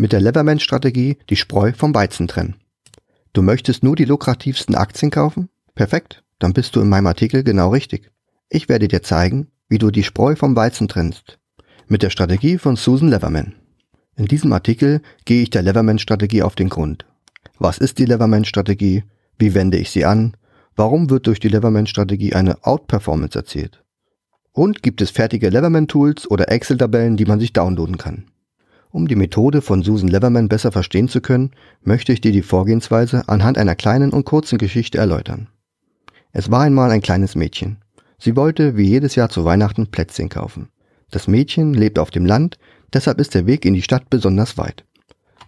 Mit der Leverman-Strategie die Spreu vom Weizen trennen. Du möchtest nur die lukrativsten Aktien kaufen? Perfekt, dann bist du in meinem Artikel genau richtig. Ich werde dir zeigen, wie du die Spreu vom Weizen trennst. Mit der Strategie von Susan Leverman. In diesem Artikel gehe ich der Leverman-Strategie auf den Grund. Was ist die Leverman-Strategie? Wie wende ich sie an? Warum wird durch die Leverman-Strategie eine Outperformance erzielt? Und gibt es fertige Leverman-Tools oder Excel-Tabellen, die man sich downloaden kann? Um die Methode von Susan Leverman besser verstehen zu können, möchte ich dir die Vorgehensweise anhand einer kleinen und kurzen Geschichte erläutern. Es war einmal ein kleines Mädchen. Sie wollte wie jedes Jahr zu Weihnachten Plätzchen kaufen. Das Mädchen lebt auf dem Land, deshalb ist der Weg in die Stadt besonders weit.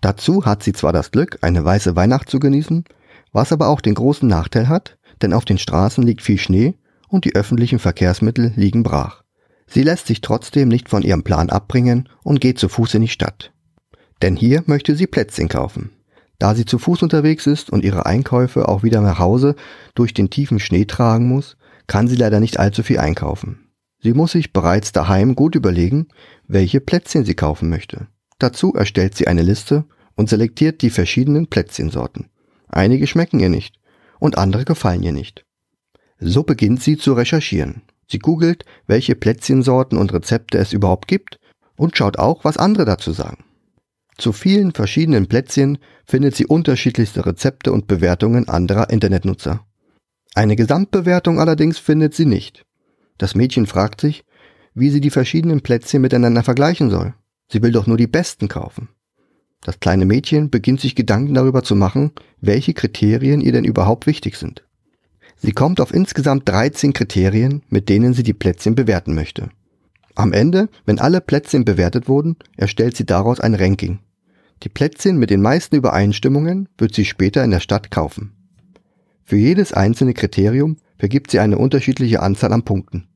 Dazu hat sie zwar das Glück, eine weiße Weihnacht zu genießen, was aber auch den großen Nachteil hat, denn auf den Straßen liegt viel Schnee und die öffentlichen Verkehrsmittel liegen brach. Sie lässt sich trotzdem nicht von ihrem Plan abbringen und geht zu Fuß in die Stadt. Denn hier möchte sie Plätzchen kaufen. Da sie zu Fuß unterwegs ist und ihre Einkäufe auch wieder nach Hause durch den tiefen Schnee tragen muss, kann sie leider nicht allzu viel einkaufen. Sie muss sich bereits daheim gut überlegen, welche Plätzchen sie kaufen möchte. Dazu erstellt sie eine Liste und selektiert die verschiedenen Plätzchensorten. Einige schmecken ihr nicht und andere gefallen ihr nicht. So beginnt sie zu recherchieren. Sie googelt, welche Plätzchensorten und Rezepte es überhaupt gibt und schaut auch, was andere dazu sagen. Zu vielen verschiedenen Plätzchen findet sie unterschiedlichste Rezepte und Bewertungen anderer Internetnutzer. Eine Gesamtbewertung allerdings findet sie nicht. Das Mädchen fragt sich, wie sie die verschiedenen Plätzchen miteinander vergleichen soll. Sie will doch nur die besten kaufen. Das kleine Mädchen beginnt sich Gedanken darüber zu machen, welche Kriterien ihr denn überhaupt wichtig sind. Sie kommt auf insgesamt 13 Kriterien, mit denen sie die Plätzchen bewerten möchte. Am Ende, wenn alle Plätzchen bewertet wurden, erstellt sie daraus ein Ranking. Die Plätzchen mit den meisten Übereinstimmungen wird sie später in der Stadt kaufen. Für jedes einzelne Kriterium vergibt sie eine unterschiedliche Anzahl an Punkten.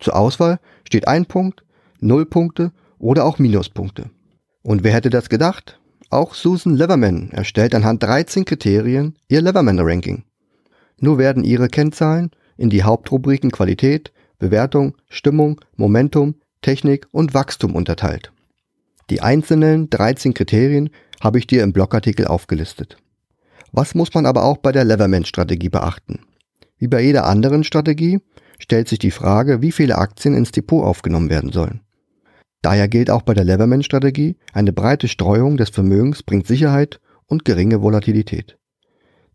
Zur Auswahl steht ein Punkt, null Punkte oder auch Minuspunkte. Und wer hätte das gedacht? Auch Susan Leverman erstellt anhand 13 Kriterien ihr Leverman-Ranking. Nur werden ihre Kennzahlen in die Hauptrubriken Qualität, Bewertung, Stimmung, Momentum, Technik und Wachstum unterteilt. Die einzelnen 13 Kriterien habe ich dir im Blogartikel aufgelistet. Was muss man aber auch bei der Leverman-Strategie beachten? Wie bei jeder anderen Strategie stellt sich die Frage, wie viele Aktien ins Depot aufgenommen werden sollen. Daher gilt auch bei der Leverman-Strategie, eine breite Streuung des Vermögens bringt Sicherheit und geringe Volatilität.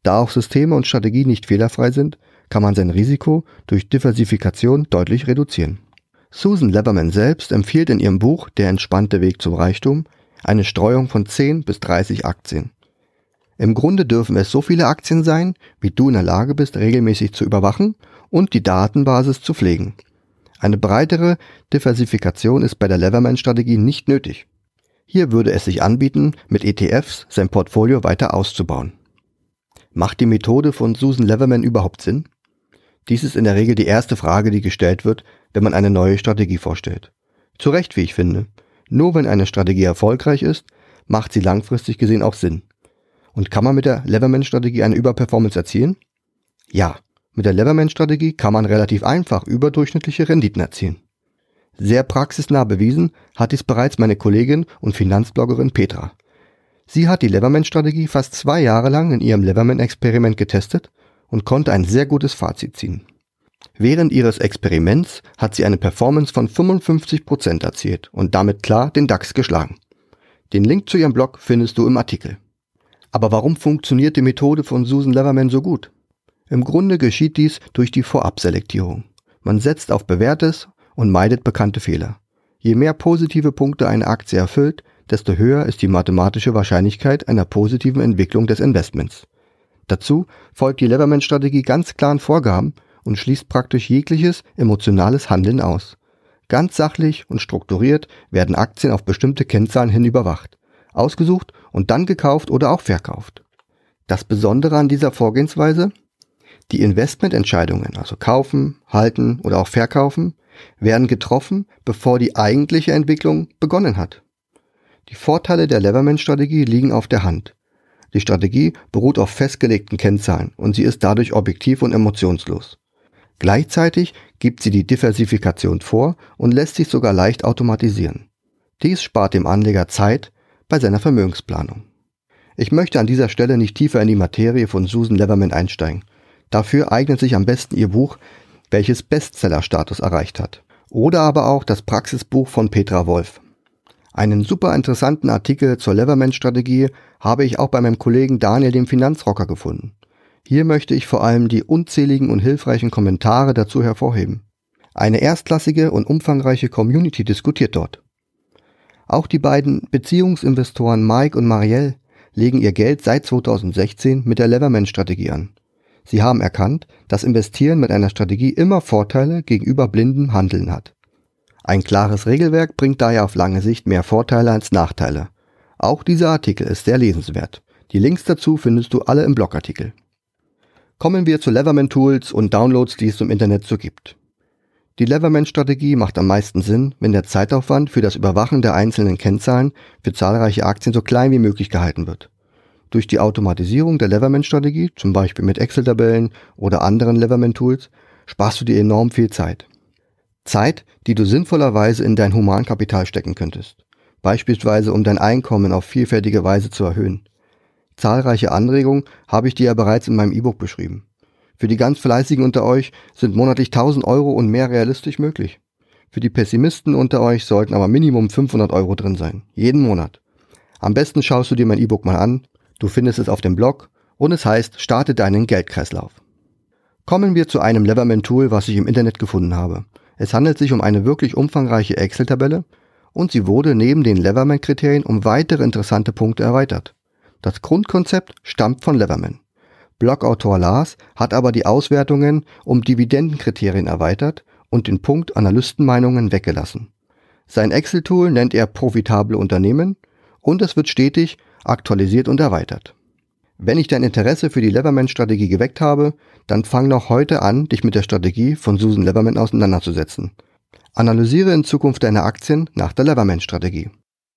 Da auch Systeme und Strategien nicht fehlerfrei sind, kann man sein Risiko durch Diversifikation deutlich reduzieren. Susan Leverman selbst empfiehlt in ihrem Buch Der entspannte Weg zum Reichtum eine Streuung von 10 bis 30 Aktien. Im Grunde dürfen es so viele Aktien sein, wie du in der Lage bist, regelmäßig zu überwachen und die Datenbasis zu pflegen. Eine breitere Diversifikation ist bei der Leverman-Strategie nicht nötig. Hier würde es sich anbieten, mit ETFs sein Portfolio weiter auszubauen. Macht die Methode von Susan Leverman überhaupt Sinn? Dies ist in der Regel die erste Frage, die gestellt wird, wenn man eine neue Strategie vorstellt. Zu Recht, wie ich finde. Nur wenn eine Strategie erfolgreich ist, macht sie langfristig gesehen auch Sinn. Und kann man mit der Leverman-Strategie eine Überperformance erzielen? Ja, mit der Leverman-Strategie kann man relativ einfach überdurchschnittliche Renditen erzielen. Sehr praxisnah bewiesen hat dies bereits meine Kollegin und Finanzbloggerin Petra. Sie hat die Leverman-Strategie fast zwei Jahre lang in ihrem Leverman-Experiment getestet und konnte ein sehr gutes Fazit ziehen. Während ihres Experiments hat sie eine Performance von 55% erzielt und damit klar den DAX geschlagen. Den Link zu ihrem Blog findest du im Artikel. Aber warum funktioniert die Methode von Susan Leverman so gut? Im Grunde geschieht dies durch die Vorabselektierung. Man setzt auf Bewährtes und meidet bekannte Fehler. Je mehr positive Punkte eine Aktie erfüllt, desto höher ist die mathematische Wahrscheinlichkeit einer positiven Entwicklung des Investments. Dazu folgt die Leverman-Strategie ganz klaren Vorgaben und schließt praktisch jegliches emotionales Handeln aus. Ganz sachlich und strukturiert werden Aktien auf bestimmte Kennzahlen hin überwacht, ausgesucht und dann gekauft oder auch verkauft. Das Besondere an dieser Vorgehensweise? Die Investmententscheidungen, also kaufen, halten oder auch verkaufen, werden getroffen, bevor die eigentliche Entwicklung begonnen hat. Die Vorteile der Leverman-Strategie liegen auf der Hand. Die Strategie beruht auf festgelegten Kennzahlen und sie ist dadurch objektiv und emotionslos. Gleichzeitig gibt sie die Diversifikation vor und lässt sich sogar leicht automatisieren. Dies spart dem Anleger Zeit, bei seiner Vermögensplanung. Ich möchte an dieser Stelle nicht tiefer in die Materie von Susan Leverman einsteigen. Dafür eignet sich am besten ihr Buch, welches Bestseller-Status erreicht hat. Oder aber auch das Praxisbuch von Petra Wolf. Einen super interessanten Artikel zur Leverman-Strategie habe ich auch bei meinem Kollegen Daniel dem Finanzrocker gefunden. Hier möchte ich vor allem die unzähligen und hilfreichen Kommentare dazu hervorheben. Eine erstklassige und umfangreiche Community diskutiert dort. Auch die beiden Beziehungsinvestoren Mike und Marielle legen ihr Geld seit 2016 mit der Leverman-Strategie an. Sie haben erkannt, dass Investieren mit einer Strategie immer Vorteile gegenüber blindem Handeln hat. Ein klares Regelwerk bringt daher auf lange Sicht mehr Vorteile als Nachteile. Auch dieser Artikel ist sehr lesenswert. Die Links dazu findest du alle im Blogartikel. Kommen wir zu Leverman Tools und Downloads, die es im Internet so gibt. Die Leverman-Strategie macht am meisten Sinn, wenn der Zeitaufwand für das Überwachen der einzelnen Kennzahlen für zahlreiche Aktien so klein wie möglich gehalten wird. Durch die Automatisierung der Leverman-Strategie, zum Beispiel mit Excel-Tabellen oder anderen Leverman-Tools, sparst du dir enorm viel Zeit. Zeit, die du sinnvollerweise in dein Humankapital stecken könntest. Beispielsweise um dein Einkommen auf vielfältige Weise zu erhöhen. Zahlreiche Anregungen habe ich dir ja bereits in meinem E-Book beschrieben. Für die ganz Fleißigen unter euch sind monatlich 1000 Euro und mehr realistisch möglich. Für die Pessimisten unter euch sollten aber Minimum 500 Euro drin sein. Jeden Monat. Am besten schaust du dir mein E-Book mal an. Du findest es auf dem Blog und es heißt Starte deinen Geldkreislauf. Kommen wir zu einem Leverman-Tool, was ich im Internet gefunden habe. Es handelt sich um eine wirklich umfangreiche Excel-Tabelle und sie wurde neben den Leverman-Kriterien um weitere interessante Punkte erweitert. Das Grundkonzept stammt von Leverman. Blogautor Lars hat aber die Auswertungen um Dividendenkriterien erweitert und den Punkt Analystenmeinungen weggelassen. Sein Excel-Tool nennt er profitable Unternehmen und es wird stetig aktualisiert und erweitert. Wenn ich dein Interesse für die Leverman-Strategie geweckt habe, dann fang noch heute an, dich mit der Strategie von Susan Leverman auseinanderzusetzen. Analysiere in Zukunft deine Aktien nach der Leverman-Strategie.